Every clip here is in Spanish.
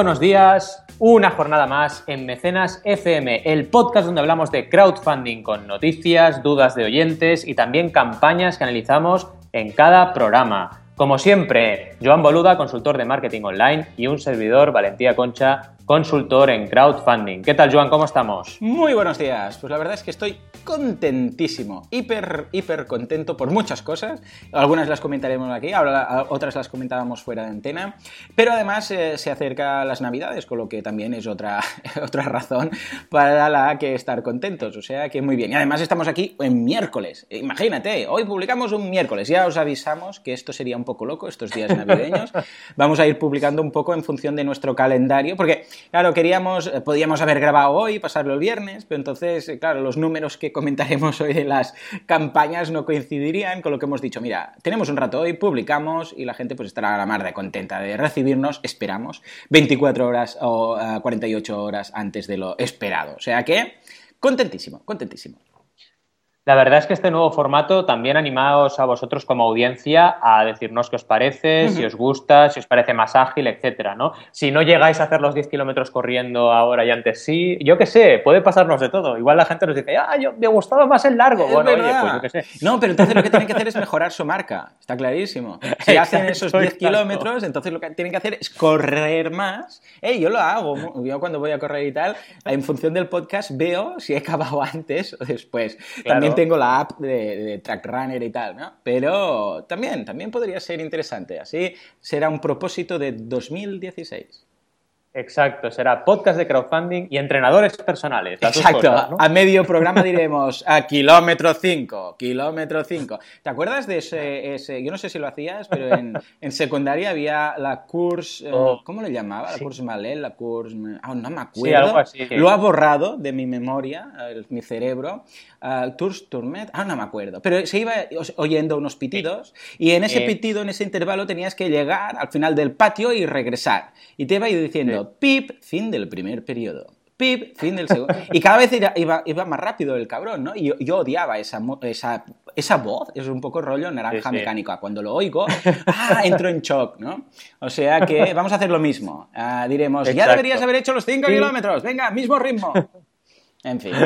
buenos días, una jornada más en Mecenas FM, el podcast donde hablamos de crowdfunding con noticias, dudas de oyentes y también campañas que analizamos en cada programa. Como siempre, Joan Boluda, consultor de marketing online, y un servidor, Valentía Concha, consultor en crowdfunding. ¿Qué tal, Joan? ¿Cómo estamos? Muy buenos días. Pues la verdad es que estoy contentísimo, hiper, hiper contento por muchas cosas. Algunas las comentaremos aquí, otras las comentábamos fuera de antena. Pero además eh, se acerca las Navidades, con lo que también es otra, otra razón para la que estar contentos. O sea que muy bien. Y además estamos aquí en miércoles. Imagínate, hoy publicamos un miércoles. Ya os avisamos que esto sería un poco loco estos días navideños. Vamos a ir publicando un poco en función de nuestro calendario, porque Claro, queríamos, eh, podíamos haber grabado hoy, pasarlo el viernes, pero entonces, eh, claro, los números que comentaremos hoy de las campañas no coincidirían con lo que hemos dicho. Mira, tenemos un rato hoy, publicamos y la gente pues estará a la mar de contenta de recibirnos, esperamos, 24 horas o 48 eh, horas antes de lo esperado. O sea que, contentísimo, contentísimo. La verdad es que este nuevo formato también animaos a vosotros como audiencia a decirnos qué os parece, si os gusta, si os parece más ágil, etcétera, ¿no? Si no llegáis a hacer los 10 kilómetros corriendo ahora y antes sí, yo qué sé, puede pasarnos de todo. Igual la gente nos dice, ah, yo me gustaba más el largo. bueno, oye, pues yo qué sé. No, pero entonces lo que tienen que hacer es mejorar su marca, está clarísimo. Si hacen esos 10 kilómetros, entonces lo que tienen que hacer es correr más. Eh, yo lo hago, yo cuando voy a correr y tal, en función del podcast veo si he acabado antes o después. También tengo la app de, de Track Runner y tal, ¿no? Pero también, también podría ser interesante. Así será un propósito de 2016. Exacto, será podcast de crowdfunding y entrenadores personales. Exacto, a medio programa diremos a kilómetro 5, kilómetro 5. ¿Te acuerdas de ese, yo no sé si lo hacías, pero en, secundaria había la course, eh, oh. ¿cómo le llamaba? La course Malel, la course, ah, no me acuerdo. Sí, algo así. Lo ha borrado de mi memoria, mi cerebro. Uh, Tours Tourmet, ah, no me acuerdo, pero se iba oyendo unos pitidos y en ese eh. pitido, en ese intervalo, tenías que llegar al final del patio y regresar. Y te iba diciendo, pip, fin del primer periodo. Pip, fin del segundo. Y cada vez iba, iba, más rápido el cabrón, ¿no? Y yo, odiaba esa, esa, esa, voz, es un poco rollo naranja mecánica. Cuando lo oigo, ¡ah! entro en shock, ¿no? O sea que vamos a hacer lo mismo. Ah, diremos, ya deberías haber hecho los 5 kilómetros, venga, mismo ritmo. En fin.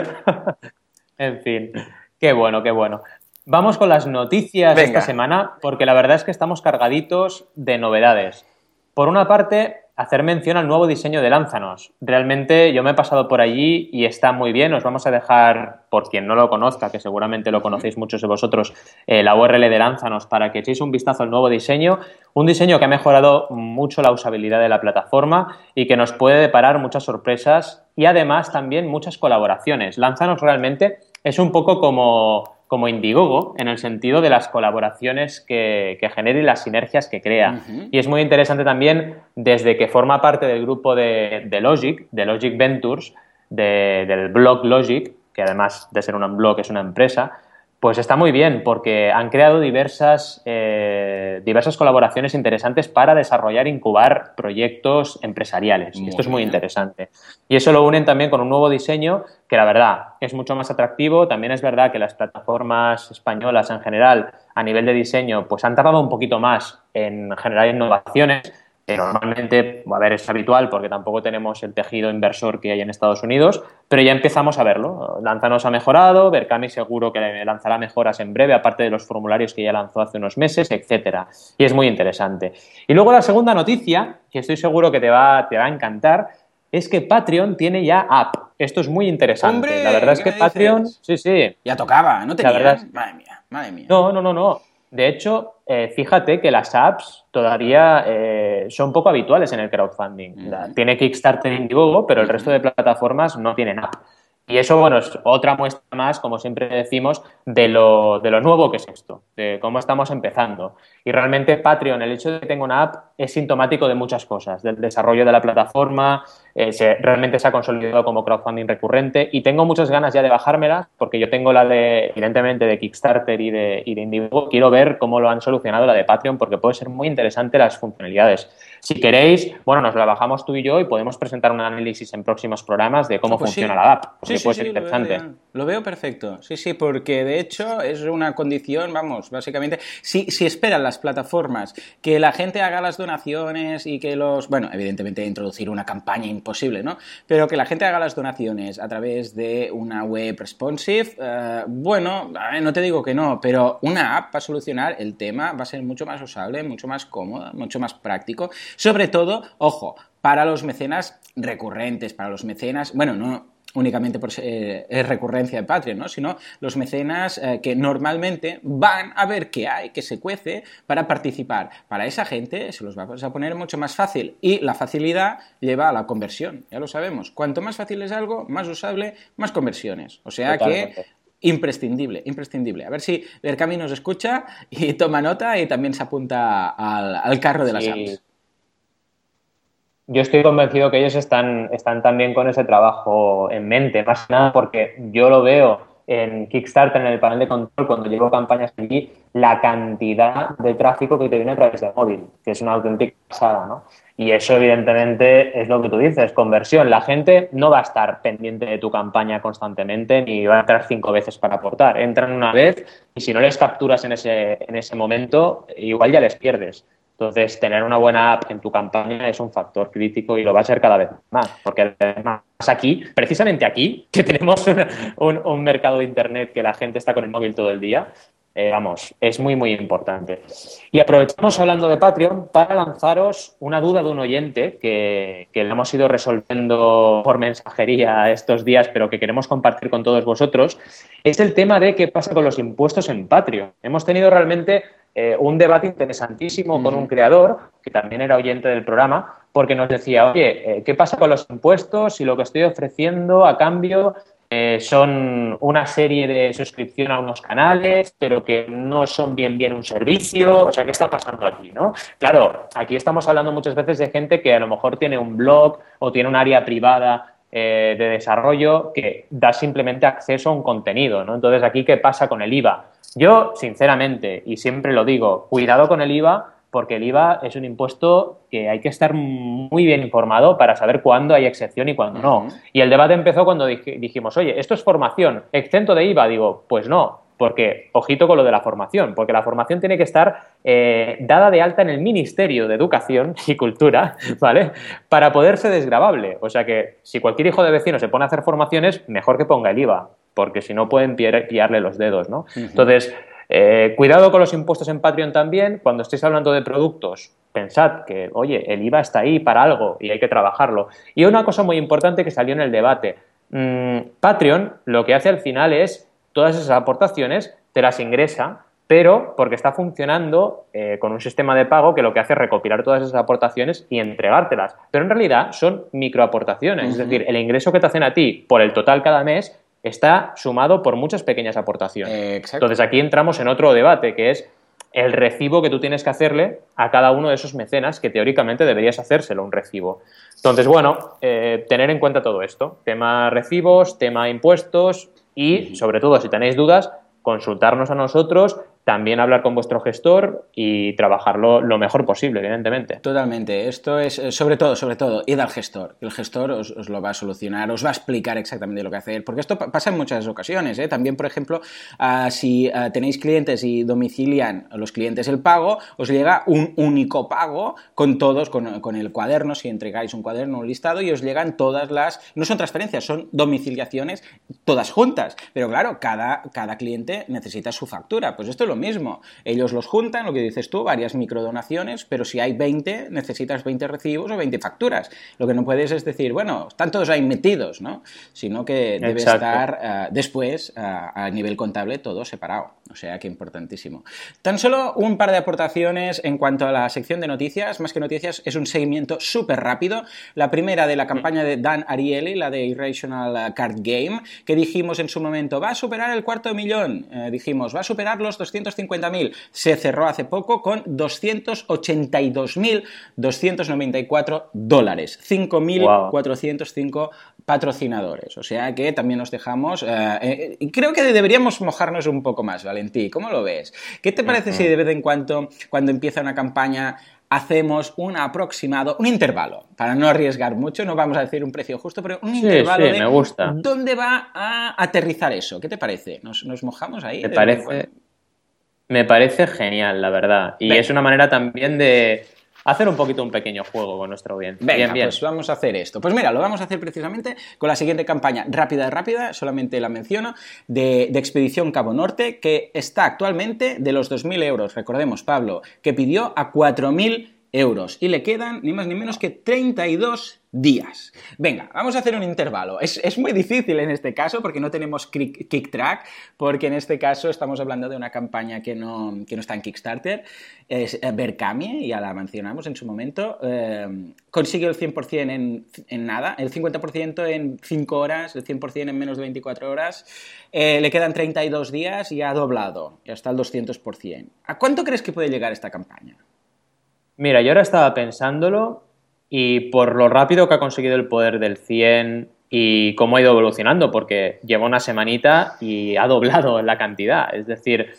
En fin, qué bueno, qué bueno. Vamos con las noticias de esta semana, porque la verdad es que estamos cargaditos de novedades. Por una parte, hacer mención al nuevo diseño de Lánzanos. Realmente yo me he pasado por allí y está muy bien. Os vamos a dejar, por quien no lo conozca, que seguramente lo conocéis muchos de vosotros, eh, la URL de Lánzanos para que echéis un vistazo al nuevo diseño. Un diseño que ha mejorado mucho la usabilidad de la plataforma y que nos puede deparar muchas sorpresas y además también muchas colaboraciones. Lánzanos realmente es un poco como como Indiegogo en el sentido de las colaboraciones que, que genera y las sinergias que crea. Y es muy interesante también desde que forma parte del grupo de, Logic, de Logic Ventures, del blog Logic, que además de ser un blog es una empresa, pues está muy bien porque han creado diversas, eh, diversas colaboraciones interesantes para desarrollar e incubar proyectos empresariales. esto es muy interesante. Y eso lo unen también con un nuevo diseño que la verdad es mucho más atractivo. También es verdad que las plataformas españolas en general a nivel de diseño pues han tardado un poquito más en generar innovaciones normalmente, a ver, es habitual porque tampoco tenemos el tejido inversor que hay en Estados Unidos, pero ya empezamos a verlo. Lanzanos ha mejorado, Berkami seguro que lanzará mejoras en breve, aparte de los formularios que ya lanzó hace unos meses, etcétera. Y es muy interesante. Y luego la segunda noticia, que estoy seguro que te va, te va a encantar, es que Patreon tiene ya app. Esto es muy interesante. la verdad es que Patreon, sí, sí. Ya tocaba, no tenía. Madre mía, madre mía. No, no, no, no. De hecho, eh, fíjate que las apps todavía eh, son poco habituales en el crowdfunding. Tiene Kickstarter Indiegogo, pero el resto de plataformas no tienen app. Y eso, bueno, es otra muestra más, como siempre decimos, de lo, de lo nuevo que es esto, de cómo estamos empezando. Y realmente Patreon, el hecho de que tenga una app, es sintomático de muchas cosas, del desarrollo de la plataforma, eh, se, realmente se ha consolidado como crowdfunding recurrente y tengo muchas ganas ya de bajármela porque yo tengo la de, evidentemente, de Kickstarter y de, y de Indiegogo. Quiero ver cómo lo han solucionado la de Patreon porque puede ser muy interesante las funcionalidades. Si queréis, bueno, nos la bajamos tú y yo y podemos presentar un análisis en próximos programas de cómo ah, pues funciona la app, porque puede ser interesante. Lo veo, perfecto, sí, sí, porque de hecho es una condición, vamos, básicamente, si, si esperan las plataformas que la gente haga las donaciones y que los, bueno, evidentemente introducir una campaña imposible, ¿no? Pero que la gente haga las donaciones a través de una web responsive, eh, bueno, no te digo que no, pero una app va a solucionar el tema, va a ser mucho más usable, mucho más cómoda, mucho más práctico. Sobre todo, ojo, para los mecenas recurrentes, para los mecenas, bueno, no únicamente por es recurrencia de Patreon, ¿no? sino los mecenas eh, que normalmente van a ver qué hay, qué se cuece para participar. Para esa gente se los va a poner mucho más fácil y la facilidad lleva a la conversión, ya lo sabemos. Cuanto más fácil es algo, más usable, más conversiones. O sea que imprescindible, imprescindible. A ver si Berkami nos escucha y toma nota y también se apunta al, carro de las apps. Yo estoy convencido que ellos están, están también con ese trabajo en mente, más que nada porque yo lo veo en Kickstarter, en el panel de control, cuando llevo campañas allí, la cantidad de tráfico que te viene a través del móvil, que es una auténtica pasada, ¿no? Y eso, evidentemente, es lo que tú dices, conversión. La gente no va a estar pendiente de tu campaña constantemente ni va a entrar cinco veces para aportar. Entran una vez y si no les capturas en ese, en ese momento, igual ya les pierdes. Entonces, tener una buena app en tu campaña es un factor crítico y lo va a ser cada vez más, porque además aquí, precisamente aquí, que tenemos un, mercado de Internet que la gente está con el móvil todo el día, eh, vamos, es muy, muy importante. Y aprovechamos hablando de Patreon para lanzaros una duda de un oyente que, que hemos ido resolviendo por mensajería estos días, pero que queremos compartir con todos vosotros. Es el tema de qué pasa con los impuestos en Patreon. Hemos tenido realmente eh, un debate interesantísimo con un creador, que también era oyente del programa, porque nos decía, oye, eh, ¿qué pasa con los impuestos si lo que estoy ofreciendo a cambio eh, son una serie de suscripción a unos canales, pero que no son bien bien un servicio? O sea, ¿qué está pasando aquí? ¿no? Claro, aquí estamos hablando muchas veces de gente que a lo mejor tiene un blog o tiene un área privada de desarrollo que da simplemente acceso a un contenido, ¿no? Entonces, aquí, ¿qué pasa con el IVA? Yo, sinceramente, y siempre lo digo, cuidado con el IVA, porque el IVA es un impuesto que hay que estar muy bien informado para saber cuándo hay excepción y cuándo no. Y el debate empezó cuando dijimos, oye, esto es formación, exento de IVA. Digo, pues no, porque, ojito con lo de la formación, porque la formación tiene que estar eh, dada de alta en el Ministerio de Educación y Cultura, ¿vale? Para poder ser desgravable. O sea que si cualquier hijo de vecino se pone a hacer formaciones, mejor que ponga el IVA porque si no pueden pillarle los dedos, ¿no? Entonces, eh, cuidado con los impuestos en Patreon también. Cuando estéis hablando de productos, pensad que, oye, el IVA está ahí para algo y hay que trabajarlo. Y una cosa muy importante que salió en el debate. Mm, Patreon lo que hace al final es todas esas aportaciones te las ingresa, pero porque está funcionando eh, con un sistema de pago que lo que hace es recopilar todas esas aportaciones y entregártelas. Pero en realidad son microaportaciones, es decir, el ingreso que te hacen a ti por el total cada mes está sumado por muchas pequeñas aportaciones. Entonces aquí entramos en otro debate, que es el recibo que tú tienes que hacerle a cada uno de esos mecenas, que teóricamente deberías hacérselo un recibo. Entonces, bueno, eh, tener en cuenta todo esto, tema recibos, tema impuestos y, sobre todo, si tenéis dudas, consultarnos a nosotros también hablar con vuestro gestor y trabajarlo lo mejor posible, evidentemente. Totalmente. Esto es, eh, sobre todo, sobre todo, id al gestor. El gestor os, lo va a solucionar, os va a explicar exactamente lo que hacer. Porque esto pasa en muchas ocasiones. ¿eh? También, por ejemplo, ah, si ah, tenéis clientes y domicilian los clientes el pago, os llega un único pago con todos, con, con el cuaderno, si entregáis un cuaderno, un listado, y os llegan todas las... No son transferencias, son domiciliaciones todas juntas. Pero claro, cada, cada cliente necesita su factura. Pues esto es lo mismo. Ellos los juntan, lo que dices tú, varias microdonaciones, pero si hay 20, necesitas 20 recibos o 20 facturas. Lo que no puedes es decir, bueno, están todos ahí metidos, ¿no? Sino que debe estar eh, después, eh, a nivel contable, todo separado. O sea que importantísimo. Tan solo un par de aportaciones en cuanto a la sección de noticias. Más que noticias, es un seguimiento súper rápido. La primera de la campaña de Dan Ariely, la de Irrational Card Game, que dijimos en su momento, va a superar el cuarto millón. Eh, dijimos, va a superar los 200 250.000 se cerró hace poco con 282.294 dólares. 5.405 patrocinadores. O sea que también nos dejamos... Eh, eh, creo que deberíamos mojarnos un poco más, Valentí. ¿Cómo lo ves? ¿Qué te parece si de vez en cuando, cuando empieza una campaña, hacemos un aproximado, un intervalo, para no arriesgar mucho, no vamos a decir un precio justo, pero un intervalo de me gusta. dónde va a aterrizar eso. ¿Qué te parece? ¿Nos, mojamos ahí? Me parece, me parece genial, la verdad. Y es una manera también de, hacer un poquito un pequeño juego con nuestra audiencia. Venga, bien, pues vamos a hacer esto. Pues mira, lo vamos a hacer precisamente con la siguiente campaña rápida, rápida, solamente la menciono, de, de Expedición Cabo Norte, que está actualmente de los 2.000 euros, recordemos, Pablo, que pidió a 4.000 euros. Y le quedan ni más ni menos que 32 días. Venga, vamos a hacer un intervalo. Es, muy difícil en este caso porque no tenemos kick, track, porque en este caso estamos hablando de una campaña que no, está en Kickstarter. Es Berkami, ya la mencionamos en su momento. Eh, consiguió el 100% en, en, nada, el 50% en 5 horas, el 100% en menos de 24 horas. Eh, le quedan 32 días y ha doblado, ya está el 200%. ¿A cuánto crees que puede llegar esta campaña? Mira, yo ahora estaba pensándolo y por lo rápido que ha conseguido el poder del 100 y cómo ha ido evolucionando, porque lleva una semanita y ha doblado la cantidad. Es decir,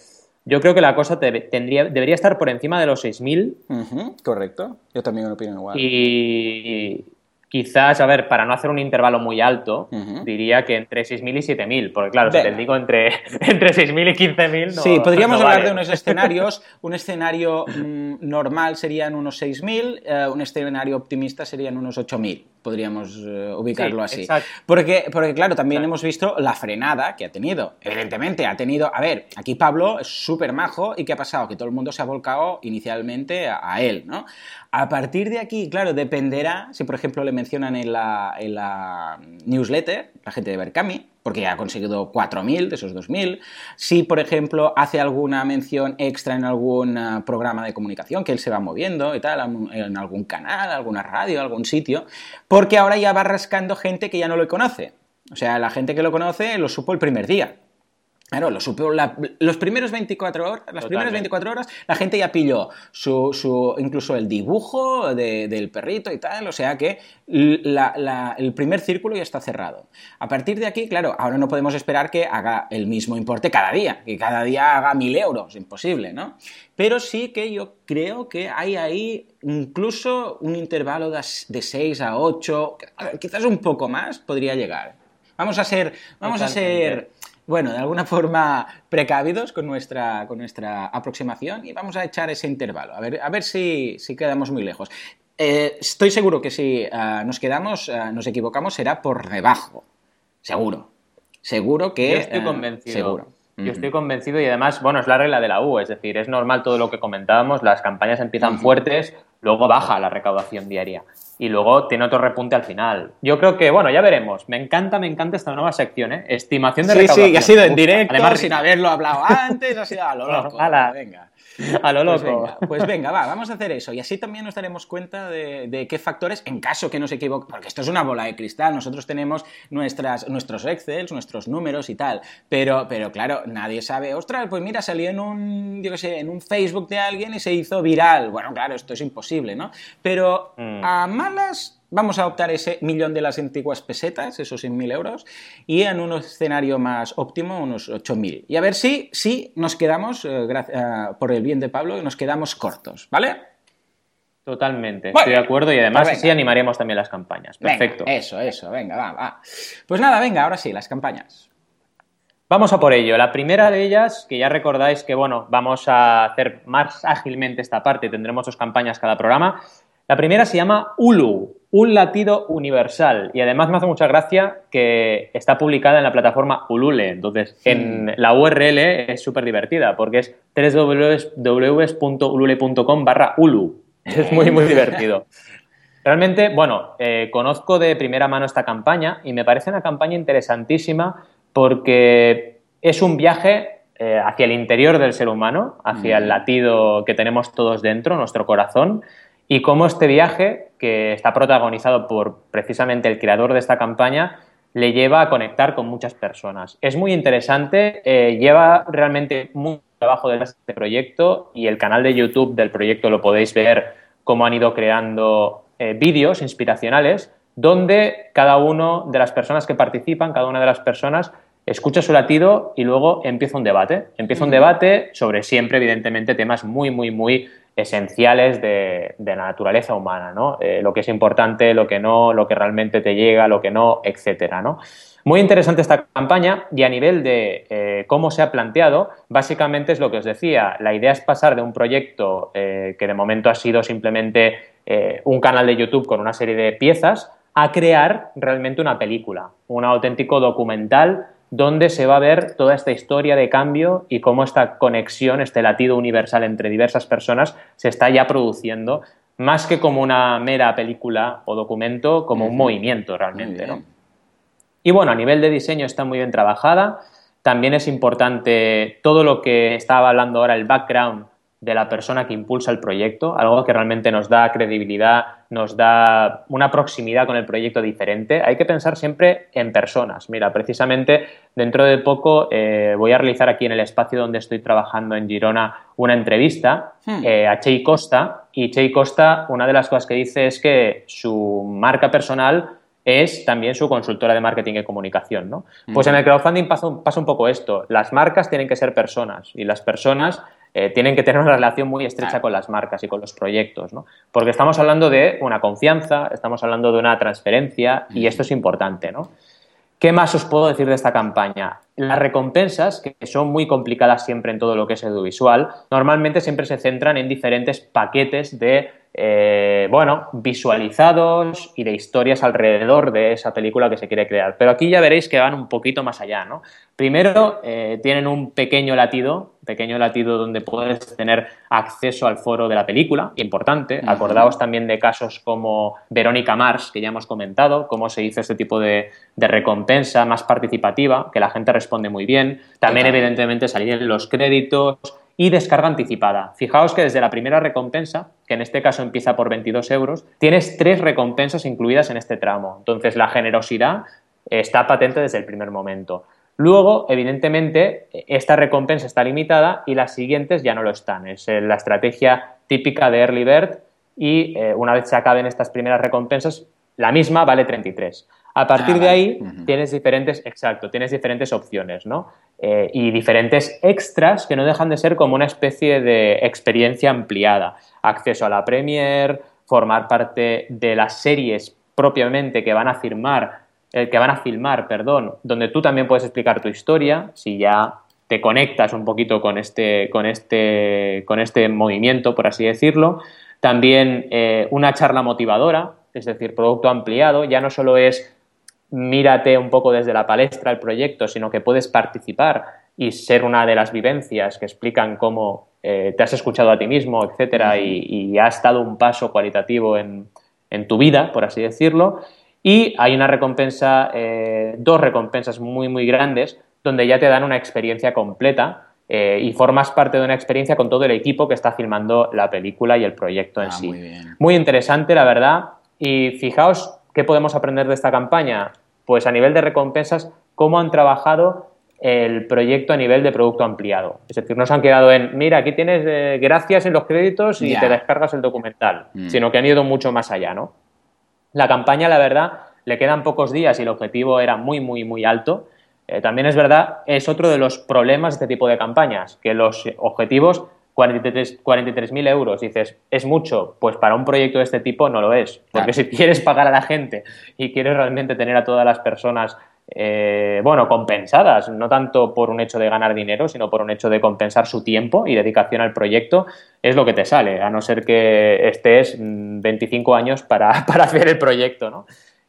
yo creo que la cosa tendría, debería estar por encima de los 6.000. correcto, yo también lo opino igual. Y, quizás, a ver, para no hacer un intervalo muy alto, diría que entre 6.000 y 7.000, porque claro, si te digo entre, entre 6.000 y 15.000, no Sí, podríamos hablar de unos escenarios. Un escenario mm, normal serían unos 6.000, eh, un escenario optimista serían unos 8.000, podríamos eh, ubicarlo así. Porque, porque, claro, también hemos visto la frenada que ha tenido. Evidentemente, ha tenido... A ver, aquí Pablo es súper majo y ¿qué ha pasado? Que todo el mundo se ha volcado inicialmente a, a él, ¿no? A partir de aquí, claro, dependerá si, por ejemplo, le mencionan en la, newsletter, la gente de Berkami, porque ya ha conseguido 4.000 de esos 2.000. Si, por ejemplo, hace alguna mención extra en algún ah, programa de comunicación, que él se va moviendo y tal, en algún canal, alguna radio, algún sitio, porque ahora ya va rascando gente que ya no lo conoce. O sea, la gente que lo conoce lo supo el primer día. Claro, lo supo los primeros 24 horas, las primeras 24 horas, la gente ya pilló su, incluso el dibujo del perrito y tal, o sea que el primer círculo ya está cerrado. A partir de aquí, claro, ahora no podemos esperar que haga el mismo importe cada día, que cada día haga mil euros, imposible, ¿no? Pero sí que yo creo que hay ahí incluso un intervalo de, de 6 a 8, quizás un poco más podría llegar. Vamos a ser, vamos a ser bueno, de alguna forma precavidos con nuestra, con nuestra aproximación y vamos a echar ese intervalo, a ver, a ver si, si quedamos muy lejos. Eh, estoy seguro que si ah, nos quedamos, ah, nos equivocamos, será por debajo. Seguro. Seguro que. Yo estoy eh, convencido. seguro. Yo estoy convencido y además, bueno, es la regla de la U, es decir, es normal todo lo que comentábamos, las campañas empiezan fuertes, luego baja la recaudación diaria y luego tiene otro repunte al final. Yo creo que, bueno, ya veremos. Me encanta, me encanta esta nueva sección, ¿eh? Estimación de sí, recaudación. Sí, sí, ha sido en directo, Además, sin haberlo hablado antes, ha sido a lo loco. Venga. A lo pues loco. Pues venga, va, vamos a hacer eso. Y así también nos daremos cuenta de, qué factores, en caso que nos equivoque, porque esto es una bola de cristal, nosotros tenemos nuestras, nuestros Excel, nuestros números y tal. Pero, pero claro, nadie sabe, ostras, pues mira, salió en un, yo qué sé, en un Facebook de alguien y se hizo viral. Bueno, claro, esto es imposible, ¿no? Pero mm. a malas Vamos a optar ese millón de las antiguas pesetas, esos 100.000 euros, y en un escenario más óptimo, unos 8.000. Y a ver si, si nos quedamos, eh, eh, por el bien de Pablo, nos quedamos cortos, ¿vale? Totalmente, estoy de acuerdo y además pues así animaríamos también las campañas. Perfecto. eso, eso, venga, va, va. Pues nada, venga, ahora sí, las campañas. Vamos a por ello. La primera de ellas, que ya recordáis que, bueno, vamos a hacer más ágilmente esta parte, tendremos dos campañas cada programa. La primera se llama Ulu, un latido universal. Y además me hace mucha gracia que está publicada en la plataforma Ulule. Entonces, en la URL es súper divertida porque es www.ulule.com barra Ulu. Es muy, muy divertido. Realmente, bueno, eh, conozco de primera mano esta campaña y me parece una campaña interesantísima porque es un viaje eh, hacia el interior del ser humano, hacia el latido que tenemos todos dentro, nuestro corazón, y cómo este viaje, que está protagonizado por precisamente el creador de esta campaña, le lleva a conectar con muchas personas. Es muy interesante, eh, lleva realmente trabajo de este proyecto y el canal de YouTube del proyecto lo podéis ver cómo han ido creando eh, vídeos inspiracionales donde cada una de las personas que participan, cada una de las personas escucha su latido y luego empieza un debate. Empieza un debate sobre siempre, evidentemente, temas muy, muy, muy esenciales de, la naturaleza humana, ¿no? Eh, lo que es importante, lo que no, lo que realmente te llega, lo que no, etcétera, ¿no? Muy interesante esta campaña y a nivel de eh, cómo se ha planteado, básicamente es lo que os decía. La idea es pasar de un proyecto eh, que de momento ha sido simplemente un canal de YouTube con una serie de piezas a crear realmente una película, un auténtico documental donde se va a ver toda esta historia de cambio y cómo esta conexión, este latido universal entre diversas personas se está ya produciendo, más que como una mera película o documento, como un movimiento realmente. Y bueno, a nivel de diseño está muy bien trabajada. También es importante todo lo que estaba hablando ahora, el background de la persona que impulsa el proyecto, algo que realmente nos da credibilidad, nos da una proximidad con el proyecto diferente. Hay que pensar siempre en personas. Mira, precisamente dentro de poco eh, voy a realizar aquí en el espacio donde estoy trabajando en Girona una entrevista hmm. eh, a Chey Costa y Chey Costa, una de las cosas que dice es que su marca personal es también su consultora de marketing y comunicación. ¿no? Pues en el crowdfunding pasa pasa un poco esto. Las marcas tienen que ser personas y las personas eh, tienen que tener una relación muy estrecha con las marcas y con los proyectos, ¿no? Porque estamos hablando de una confianza, estamos hablando de una transferencia y esto es importante, ¿no? ¿Qué más os puedo decir de esta campaña? Las recompensas, que son muy complicadas siempre en todo lo que es audiovisual, normalmente siempre se centran en diferentes paquetes de eh, bueno, visualizados y de historias alrededor de esa película que se quiere crear. Pero aquí ya veréis que van un poquito más allá, ¿no? Primero, eh, tienen un pequeño latido, pequeño latido donde puedes tener acceso al foro de la película, importante. Acordaos también de casos como Verónica Mars, que ya hemos comentado, cómo se hizo este tipo de, de recompensa más participativa, que la gente responde muy bien. También, evidentemente, salir los créditos, y descarga anticipada. Fijaos que desde la primera recompensa, que en este caso empieza por 22 euros, tienes tres recompensas incluidas en este tramo. Entonces la generosidad está patente desde el primer momento. Luego, evidentemente, esta recompensa está limitada y las siguientes ya no lo están. Es eh, la estrategia típica de Early Bird y eh, una vez se acaben estas primeras recompensas, la misma vale 33. A partir ah, de ahí tienes diferentes, exacto, tienes diferentes opciones, ¿no? Eh, y diferentes extras que no dejan de ser como una especie de experiencia ampliada. Acceso a la Premiere, formar parte de las series propiamente que van a firmar, eh, que van a filmar, perdón, donde tú también puedes explicar tu historia, si ya te conectas un poquito con este, con este, con este movimiento, por así decirlo. También eh, una charla motivadora, es decir, producto ampliado, ya no solo es mírate un poco desde la palestra el proyecto, sino que puedes participar y ser una de las vivencias que explican cómo eh, te has escuchado a ti mismo, etcétera, y, has dado un paso cualitativo en, tu vida, por así decirlo. Y hay una recompensa, eh, dos recompensas muy, muy grandes, donde ya te dan una experiencia completa eh, y formas parte de una experiencia con todo el equipo que está filmando la película y el proyecto en ah, sí. muy interesante, la verdad. Y fijaos ¿Qué podemos aprender de esta campaña? Pues a nivel de recompensas, cómo han trabajado el proyecto a nivel de producto ampliado. Es decir, no se han quedado en, mira, aquí tienes eh, gracias en los créditos y te descargas el documental, mm. sino que han ido mucho más allá, ¿no? La campaña, la verdad, le quedan pocos días y el objetivo era muy, muy, muy alto. Eh, también es verdad, es otro de los problemas de este tipo de campañas, que los objetivos 43.000 euros, dices, ¿es mucho? Pues para un proyecto de este tipo no lo es. Porque si quieres pagar a la gente y quieres realmente tener a todas las personas, eh, bueno, compensadas, no tanto por un hecho de ganar dinero, sino por un hecho de compensar su tiempo y dedicación al proyecto, es lo que te sale, a no ser que estés 25 mm, años para, para hacer el proyecto, ¿no?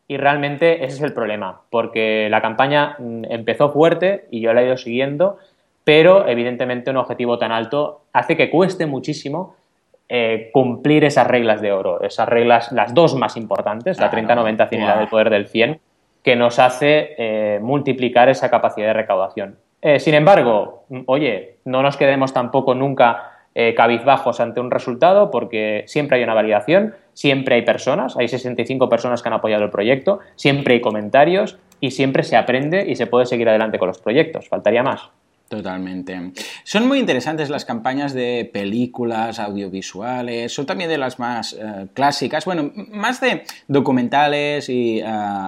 Y realmente ese es el problema, porque la campaña mm, empezó fuerte y yo la he ido siguiendo pero evidentemente un objetivo tan alto hace que cueste muchísimo eh, cumplir esas reglas de oro, esas reglas, las dos más importantes, la 30-90 100 del poder del 100, que nos hace eh, multiplicar esa capacidad de recaudación. Eh, sin embargo, oye, no nos quedemos tampoco nunca cabizbajos ante un resultado porque siempre hay una validación, siempre hay personas, hay 65 personas que han apoyado el proyecto, siempre hay comentarios y siempre se aprende y se puede seguir adelante con los proyectos, faltaría más. Totalmente. Son muy interesantes las campañas de películas, audiovisuales, son también de las más eh, clásicas, bueno, más de documentales y eh,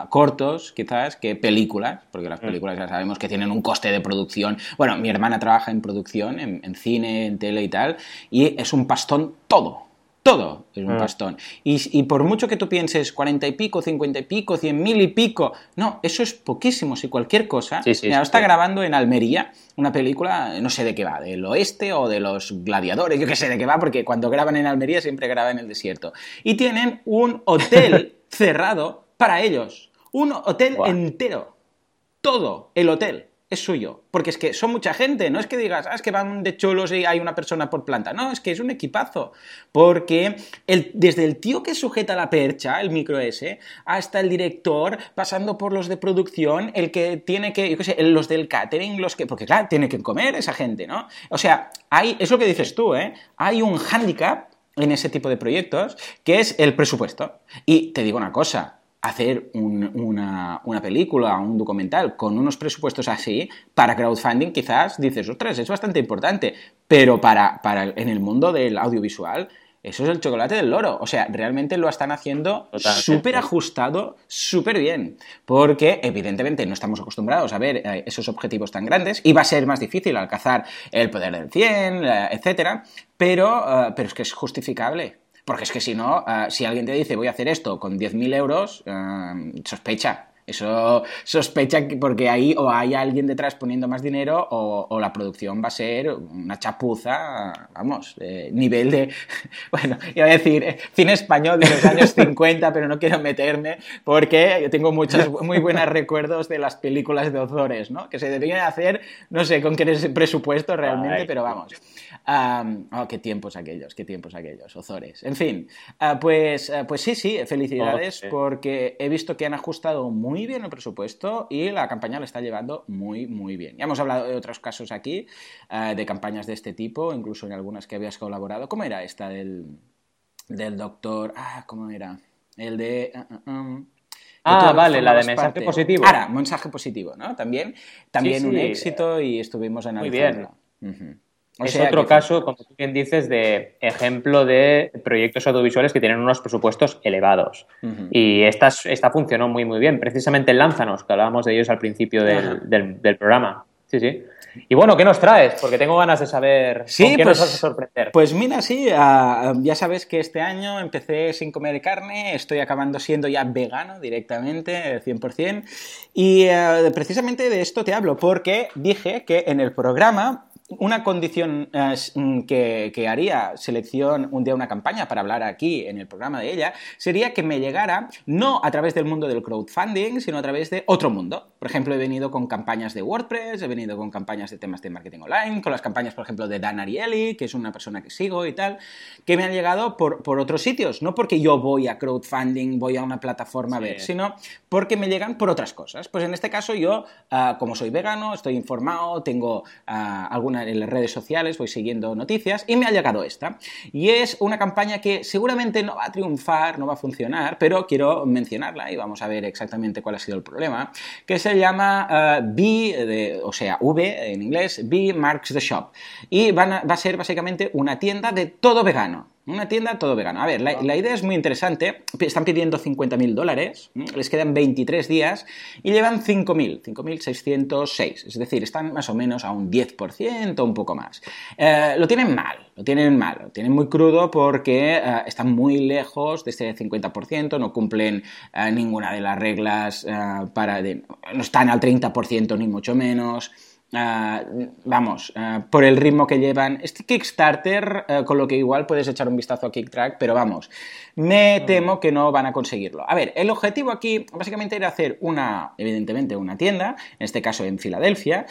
cortos quizás que películas, porque las mm. películas ya sabemos que tienen un coste de producción. Bueno, mi hermana trabaja en producción, en cine, en tele y tal, y es un pastón todo todo es un pastón. Y, por mucho que tú pienses cuarenta y pico, cincuenta y pico, cien mil y pico, no, eso es poquísimo. Si cualquier cosa, sí, está grabando en Almería una película, no sé de qué va, del oeste o de los gladiadores, yo qué sé de qué va, porque cuando graban en Almería siempre graban en el desierto. Y tienen un hotel cerrado para ellos. Un hotel entero. Todo el hotel es suyo. Porque es que son mucha gente, no es que digas, ah, es que van de cholos y hay una persona por planta. No, es que es un equipazo. Porque el, desde el tío que sujeta la percha, el micro S, hasta el director, pasando por los de producción, el que tiene que, yo qué sé, los del catering, los que. Porque claro, tiene que comer esa gente, ¿no? O sea, hay, es lo que dices tú, ¿eh? Hay un hándicap en ese tipo de proyectos que es el presupuesto. Y te digo una cosa, hacer una, una, película, un documental con unos presupuestos así, para crowdfunding quizás dices, ostras, es bastante importante, pero para, para en el mundo del audiovisual eso es el chocolate del loro. O sea, realmente lo están haciendo súper ajustado, súper bien. Porque, evidentemente, no estamos acostumbrados a ver eh, esos objetivos tan grandes y va a ser más difícil alcanzar el poder del 100, eh, etcétera. Pero, eh, pero es que es justificable. Porque es que si no, ah, si alguien te dice voy a hacer esto con 10.000 euros, ah, sospecha. Eso sospecha porque ahí o hay alguien detrás poniendo más dinero o, la producción va a ser una chapuza, vamos, nivel de, bueno, iba a decir eh, cine español de los años 50, pero no quiero meterme porque yo tengo muchos muy buenos recuerdos de las películas de Ozores, ¿no? Que se deberían hacer, no sé con qué presupuesto realmente, pero vamos. Oh, qué tiempos aquellos, qué tiempos aquellos, Ozores. En fin, ah, pues, ah, pues sí, sí, felicidades porque he visto que han ajustado muy bien el presupuesto y la campaña lo está llevando muy, muy bien. Ya hemos hablado de otros casos aquí, eh, de campañas de este tipo, incluso en algunas que habías colaborado. ¿Cómo era esta del, del doctor? Ah, ¿cómo era? El de... Uh, uh, um, ah, vale, la de mensaje positivo. Ahora, mensaje positivo, ¿no? También, también un éxito y estuvimos analizando. Muy bien es otro caso, como tú bien dices, de ejemplo de proyectos audiovisuales que tienen unos presupuestos elevados. Y esta, esta funcionó muy, muy bien. Precisamente en Lánzanos, que hablábamos de ellos al principio del, programa. Sí, sí. Y bueno, ¿qué nos traes? Porque tengo ganas de saber sí, qué pues, nos vas a sorprender. Pues mira, sí, ya sabes que este año empecé sin comer carne, estoy acabando siendo ya vegano directamente, 100%. Y ah, precisamente de esto te hablo, porque dije que en el programa una condición eh, mm, que, haría selección un día una campaña para hablar aquí en el programa de ella sería que me llegara no a través del mundo del crowdfunding, sino a través de otro mundo. Por ejemplo, he venido con campañas de WordPress, he venido con campañas de temas de marketing online, con las campañas, por ejemplo, de Dan Ariely, que es una persona que sigo y tal, que me han llegado por, otros sitios. No porque yo voy a crowdfunding, voy a una plataforma a ver, sino porque me llegan por otras cosas. Pues en este caso yo, ah, como soy vegano, estoy informado, tengo uh, alguna en las redes sociales, voy siguiendo noticias y me ha llegado esta. Y es una campaña que seguramente no va a triunfar, no va a funcionar, pero quiero mencionarla y vamos a ver exactamente cuál ha sido el problema, que se llama uh, B, o sea, V en inglés, B Marks the Shop. Y va a ser básicamente una tienda de todo vegano. Una tienda todo vegano. A ver, la, idea es muy interesante. Están pidiendo 50.000 dólares, les quedan 23 días y llevan 5.000, 5.606. Es decir, están más o menos a un 10%, un poco más. Eh, lo tienen mal, lo tienen mal, lo tienen muy crudo porque eh, están muy lejos de ese 50%, no cumplen eh, ninguna de las reglas para... no están al 30% ni mucho menos. Ah, vamos, ah, por el ritmo que llevan. Este Kickstarter, ah, con lo que igual puedes echar un vistazo a Kicktrack, pero vamos, me temo que no van a conseguirlo. A ver, el objetivo aquí básicamente era hacer una, evidentemente, una tienda, en este caso en Filadelfia,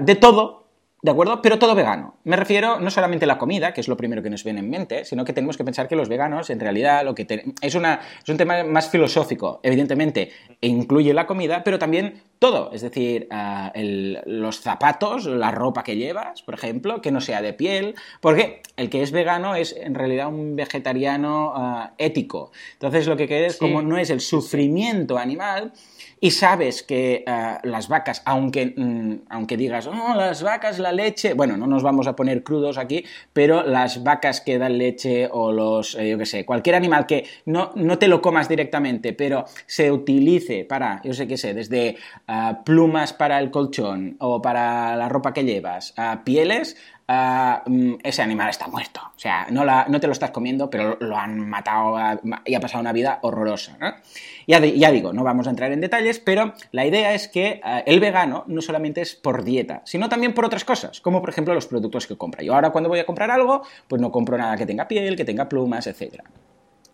de todo ¿De acuerdo? Pero todo vegano. Me refiero no solamente a la comida, que es lo primero que nos viene en mente, sino que tenemos que pensar que los veganos, en realidad, lo que es, una, es un tema más filosófico. Evidentemente, incluye la comida, pero también todo, es decir, eh, los zapatos, la ropa que llevas, por ejemplo, que no sea de piel, porque el que es vegano es en realidad un vegetariano eh, ético. Entonces lo que queda es como no es el sufrimiento animal, y sabes que eh, las vacas, aunque, mm, aunque digas, oh, las vacas, la leche, bueno, no nos vamos a poner crudos aquí, pero las vacas que dan leche o los, eh, yo qué sé, cualquier animal que no, no, te lo comas directamente, pero se utilice para, yo sé qué sé, desde eh, plumas para el colchón o para la ropa que llevas, a pieles, Mm, ese animal está muerto. O sea, no, no, te lo estás comiendo, pero lo han matado y ha pasado una vida horrorosa. Ya, ya, digo, no vamos a entrar en detalles, pero la idea es que eh, el vegano no solamente es por dieta, sino también por otras cosas, como por ejemplo los productos que compra. Yo ahora cuando voy a comprar algo, pues no compro nada que tenga piel, que tenga plumas, etcétera.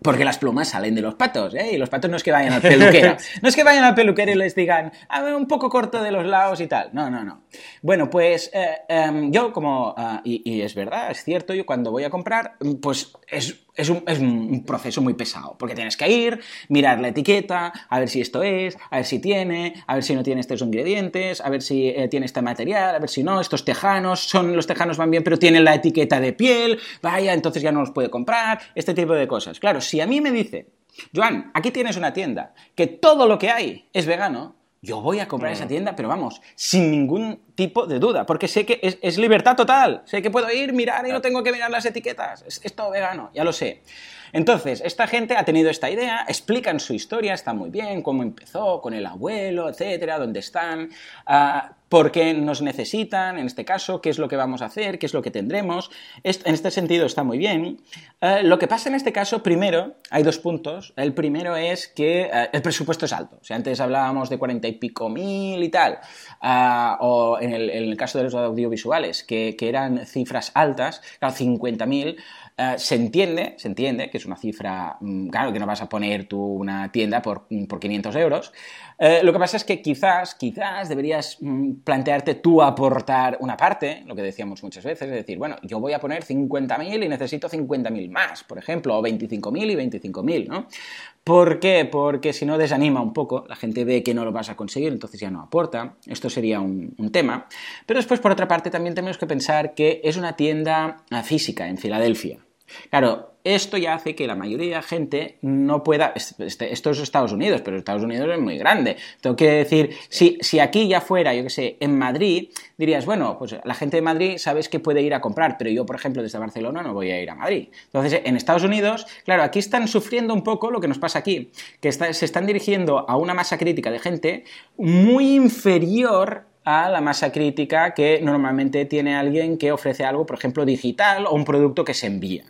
Porque las plumas salen de los patos, ¿eh? Y los patos no es que vayan al peluquero. No es que vayan al peluquero y les digan, a ver, un poco corto de los lados y tal. No, no, no. Bueno, pues eh, em, yo como, ah, y, es verdad, es cierto, yo cuando voy a comprar, pues es, es, un, es, un, proceso muy pesado, porque tienes que ir, mirar la etiqueta, a ver si esto es, a ver si tiene, a ver si no tiene estos ingredientes, a ver si eh, tiene este material, a ver si no, estos tejanos, son los tejanos van bien, pero tienen la etiqueta de piel, vaya, entonces ya no los puede comprar, este tipo de cosas. Claro, si a mí me dice, Joan, aquí tienes una tienda, que todo lo que hay es vegano, yo voy a comprar esa tienda, pero vamos, sin ningún tipo de duda, porque sé que es, libertad total, sé que puedo ir, mirar y no tengo que mirar las etiquetas, es, todo vegano, ya lo sé. Entonces, esta gente ha tenido esta idea, explican su historia, está muy bien, cómo empezó, con el abuelo, etcétera, dónde están, uh, por qué nos necesitan, en este caso, qué es lo que vamos a hacer, qué es lo que tendremos. en este sentido está muy bien. Eh, lo que pasa en este caso, primero, hay dos puntos. El primero es que eh, el presupuesto es alto. O sea, antes hablábamos de cuarenta y pico mil y tal, ah, o en el, caso de los audiovisuales, que, que eran cifras altas, claro, cincuenta mil. Eh, se entiende, se entiende que es una cifra, mm, claro, que no vas a poner tú una tienda por, mm, por 500 euros. Eh, lo que pasa es que quizás, quizás deberías mm, plantearte tú aportar una parte, lo que decíamos muchas veces, es decir, bueno, yo voy a poner 50.000 y necesito 50.000 más, por ejemplo, o 25.000 y 25.000, ¿no? ¿Por qué? Porque si no desanima un poco, la gente ve que no lo vas a conseguir, entonces ya no aporta. Esto sería un, un tema. Pero después, por otra parte, también tenemos que pensar que es una tienda física en Filadelfia. Claro, esto ya hace que la mayoría de la gente no pueda. Este, esto es Estados Unidos, pero Estados Unidos es muy grande. Tengo que decir, si, si aquí ya fuera, yo qué sé, en Madrid, dirías, bueno, pues la gente de Madrid sabes que puede ir a comprar, pero yo, por ejemplo, desde Barcelona no voy a ir a Madrid. Entonces, en Estados Unidos, claro, aquí están sufriendo un poco lo que nos pasa aquí, que se están dirigiendo a una masa crítica de gente muy inferior a la masa crítica que normalmente tiene alguien que ofrece algo, por ejemplo, digital o un producto que se envía.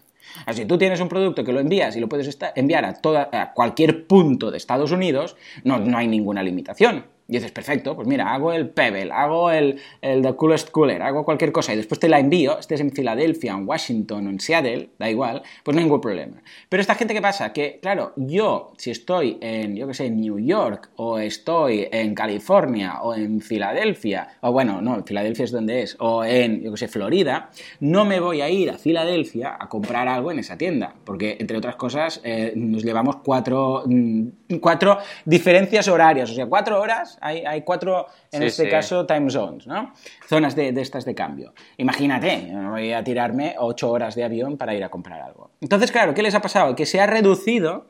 Si tú tienes un producto que lo envías y lo puedes enviar a, toda, a cualquier punto de Estados Unidos, no, no hay ninguna limitación. Y dices, perfecto, pues mira, hago el Pebble, hago el, el The Coolest Cooler, hago cualquier cosa y después te la envío, estés en Filadelfia, en Washington o en Seattle, da igual, pues no hay ningún problema. Pero esta gente, ¿qué pasa? Que, claro, yo, si estoy en, yo qué sé, New York o estoy en California o en Filadelfia, o bueno, no, Filadelfia es donde es, o en, yo qué sé, Florida, no me voy a ir a Filadelfia a comprar algo en esa tienda, porque, entre otras cosas, eh, nos llevamos cuatro, mm, cuatro diferencias horarias, o sea, cuatro horas hay, cuatro, en este caso, time zones, ¿no? Zonas de, estas de cambio. Imagínate, voy a tirarme ocho horas de avión para ir a comprar algo. Entonces, claro, ¿qué les ha pasado? Que se ha reducido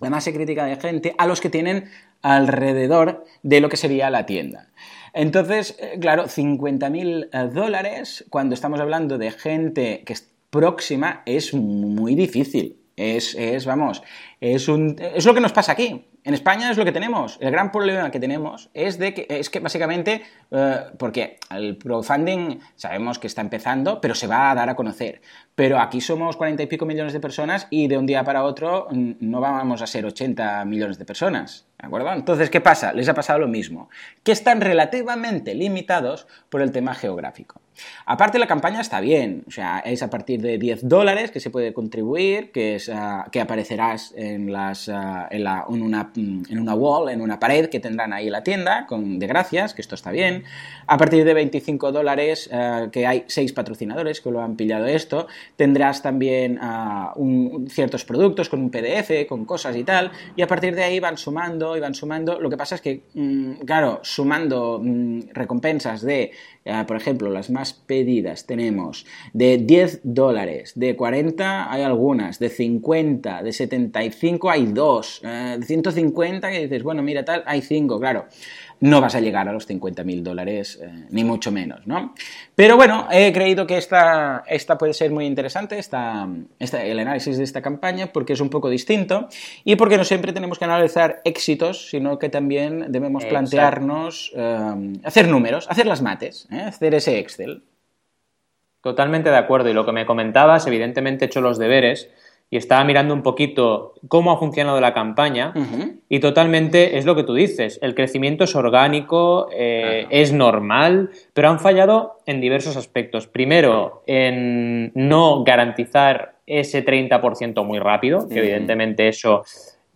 la masa crítica de gente a los que tienen alrededor de lo que sería la tienda. Entonces, eh, claro, 50.000 eh, dólares, cuando estamos hablando de gente que es próxima, es muy difícil. Es, es vamos, es, un, es lo que nos pasa aquí. En España es lo que tenemos. El gran problema que tenemos es, de que, es que básicamente, eh, porque el crowdfunding sabemos que está empezando, pero se va a dar a conocer. Pero aquí somos cuarenta y pico millones de personas y de un día para otro no vamos a ser 80 millones de personas. ¿De acuerdo? Entonces, ¿qué pasa? Les ha pasado lo mismo. Que están relativamente limitados por el tema geográfico. Aparte la campaña está bien, o sea, es a partir de 10 dólares que se puede contribuir, que, es, ah, que aparecerás en, las, ah, en, una, en, una, wall, en una pared que tendrán ahí la tienda, con, de gracias, que esto está bien. A partir de 25 dólares, ah, que hay 6 patrocinadores que lo han pillado esto, tendrás también ciertos productos con un PDF, con cosas y tal, y a partir de ahí van sumando y van sumando. Lo que pasa es que, mm, claro, sumando mm, recompensas de por ejemplo, las más pedidas tenemos de 10 dólares, de 40 hay algunas, de 50, de 75 hay dos, eh, de 150 que dices, bueno, mira tal, hay cinco, claro no vas a llegar a los 50.000 dólares, eh, ni mucho menos, ¿no? Pero bueno, he creído que esta, esta puede ser muy interesante, esta, el análisis de esta campaña, porque es un poco distinto y porque no siempre tenemos que analizar éxitos, sino que también debemos plantearnos eh, hacer números, hacer las mates, ¿eh? hacer ese Excel. Totalmente de acuerdo. Y lo que me comentabas, evidentemente he hecho los deberes y estaba mirando un poquito cómo ha funcionado la campaña y totalmente es lo que tú dices, el crecimiento es orgánico, eh, es normal, pero han fallado en diversos aspectos. Primero, en no garantizar ese 30% muy rápido, que evidentemente eso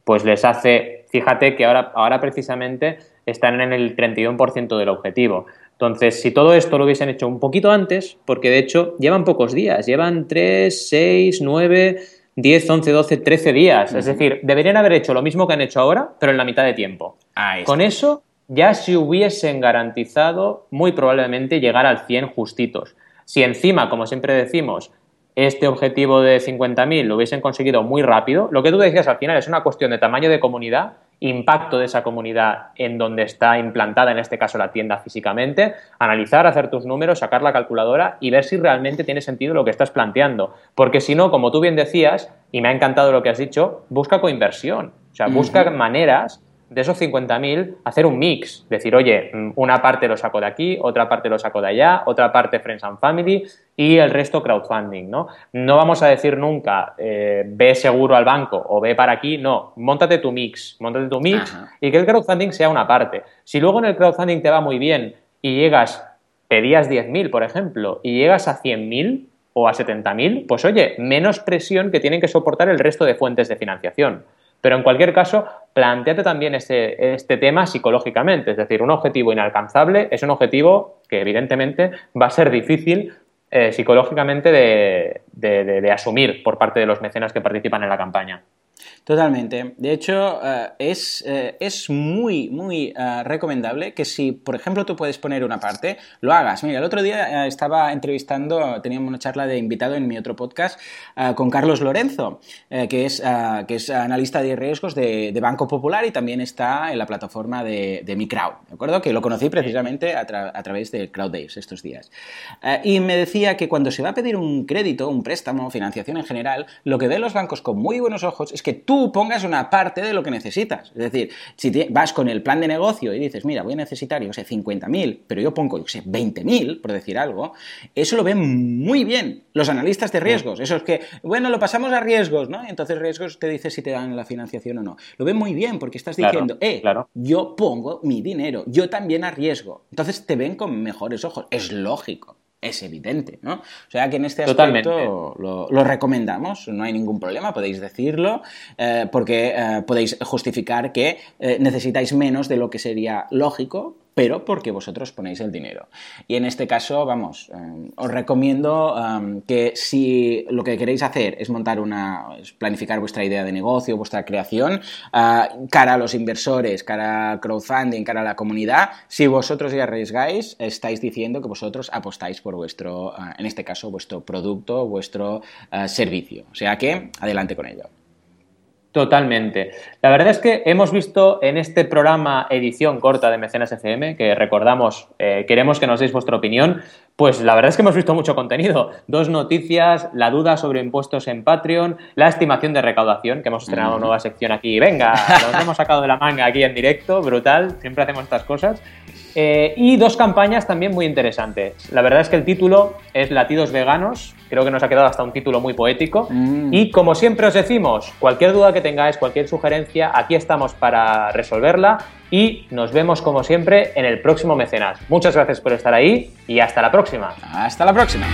pues les hace, fíjate que ahora, ahora precisamente están en el 31% del objetivo. Entonces, si todo esto lo hubiesen hecho un poquito antes, porque de hecho llevan pocos días, llevan 3, 6, 9 10, 11, 12, 13 días. Es decir, deberían haber hecho lo mismo que han hecho ahora, pero en la mitad de tiempo. Con eso ya se hubiesen garantizado muy probablemente llegar al 100 justitos. Si encima, como siempre decimos, este objetivo de 50.000 lo hubiesen conseguido muy rápido, lo que tú decías al final es una cuestión de tamaño de comunidad impacto de esa comunidad en donde está implantada, en este caso la tienda físicamente, analizar, hacer tus números, sacar la calculadora y ver si realmente tiene sentido lo que estás planteando. Porque si no, como tú bien decías, y me ha encantado lo que has dicho, busca coinversión. O sea, busca maneras de esos 50.000 hacer un mix, decir, oye, mm, una parte lo saco de aquí, otra parte lo saco de allá, otra parte Friends and Family y el resto crowdfunding, ¿no? No vamos a decir nunca, eh, ve seguro al banco o ve para aquí, no, montate tu mix, montate tu mix y que el crowdfunding sea una parte. Si luego en el crowdfunding te va muy bien y llegas, pedías 10.000, por ejemplo, y llegas a 100.000 o a 70.000, pues oye, menos presión que tienen que soportar el resto de fuentes de financiación. Pero en cualquier caso, planteate también este, tema psicológicamente. Es decir, un objetivo inalcanzable es un objetivo que evidentemente va a ser difícil eh, psicológicamente de, asumir por parte de los mecenas que participan en la campaña. Totalmente. De hecho, eh, es, eh, es, muy, muy eh, recomendable que si, por ejemplo, tú puedes poner una parte, lo hagas. Mira, el otro día estaba entrevistando, teníamos una charla de invitado en mi otro podcast con Carlos Lorenzo, que, es, que es analista de riesgos de, Banco Popular y también está en la plataforma de, de Mi Crowd, ¿de acuerdo? Que lo conocí precisamente a, través de Crowd Days estos días. y me decía que cuando se va a pedir un crédito, un préstamo, financiación en general, lo que ven los bancos con muy buenos ojos es que tú pongas una parte de lo que necesitas. Es decir, si vas con el plan de negocio y dices, mira, voy a necesitar, yo sé, 50.000, pero yo pongo, yo sé, 20.000, por decir algo, eso lo ven muy bien los analistas de riesgos. Eso es que, bueno, lo pasamos a riesgos, ¿no? Entonces riesgos te dice si te dan la financiación o no. Lo ven muy bien porque estás diciendo, eh, yo pongo mi dinero, yo también arriesgo. Entonces te ven con mejores ojos. Es lógico es evidente, ¿no? O sea que en este aspecto lo, recomendamos, no hay ningún problema, podéis decirlo, eh, porque eh, podéis justificar que eh, necesitáis menos de lo que sería lógico pero porque vosotros ponéis el dinero. Y en este caso, vamos, eh, os recomiendo eh, que si lo que queréis hacer es montar una, es planificar vuestra idea de negocio, vuestra creación, eh, cara a los inversores, cara al crowdfunding, cara a la comunidad, si vosotros ya arriesgáis, estáis diciendo que vosotros apostáis por vuestro, en este caso, vuestro producto, vuestro servicio. O sea que, adelante con ello. Totalmente. La verdad es que hemos visto en este programa edición corta de Mecenas FM, que recordamos, eh, queremos que nos deis vuestra opinión, pues la verdad es que hemos visto mucho contenido. Dos noticias, la duda sobre impuestos en Patreon, la estimación de recaudación, que hemos estrenado una nueva sección aquí. Venga, nos hemos sacado de la manga aquí en directo, brutal, siempre hacemos estas cosas. Eh, y dos campañas también muy interesantes. La verdad es que el título es Latidos Veganos, creo que nos ha quedado hasta un título muy poético. Mm. Y como siempre os decimos, cualquier duda que tengáis, cualquier sugerencia, aquí estamos para resolverla. Y nos vemos como siempre en el próximo mecenas. Muchas gracias por estar ahí y hasta la próxima. Hasta la próxima.